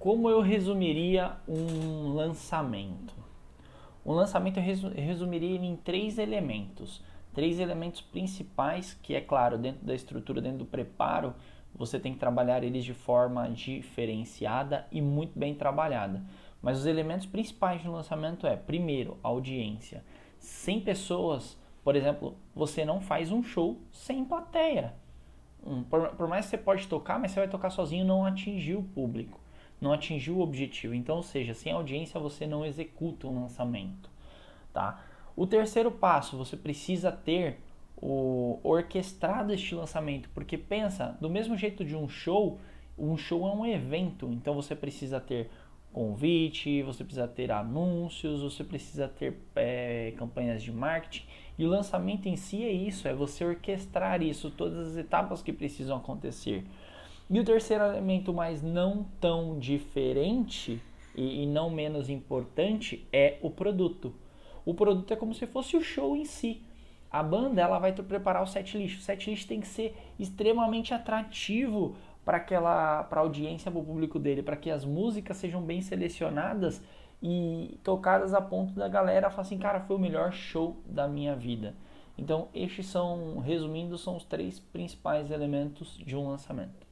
como eu resumiria um lançamento? Um lançamento eu resumiria em três elementos. Três elementos principais, que é claro, dentro da estrutura, dentro do preparo, você tem que trabalhar eles de forma diferenciada e muito bem trabalhada. Mas os elementos principais do lançamento é, primeiro, audiência. Sem pessoas, por exemplo, você não faz um show sem plateia. Um, por, mais que você pode tocar, mas você vai tocar sozinho não atingiu o público, não atingiu o objetivo. Então, ou seja, sem audiência você não executa um lançamento, tá? O terceiro passo, você precisa ter o orquestrado este lançamento, porque pensa, do mesmo jeito de um show, um show é um evento, então você precisa ter convite, você precisa ter anúncios, você precisa ter é, campanhas de marketing. E o lançamento em si é isso, é você orquestrar isso, todas as etapas que precisam acontecer. E o terceiro elemento, mas não tão diferente e, e não menos importante, é o produto. O produto é como se fosse o show em si. A banda ela vai preparar o set list. O set list tem que ser extremamente atrativo para aquela para a audiência, para o público dele, para que as músicas sejam bem selecionadas e tocadas a ponto da galera falar assim, cara, foi o melhor show da minha vida. Então, estes são, resumindo, são os três principais elementos de um lançamento.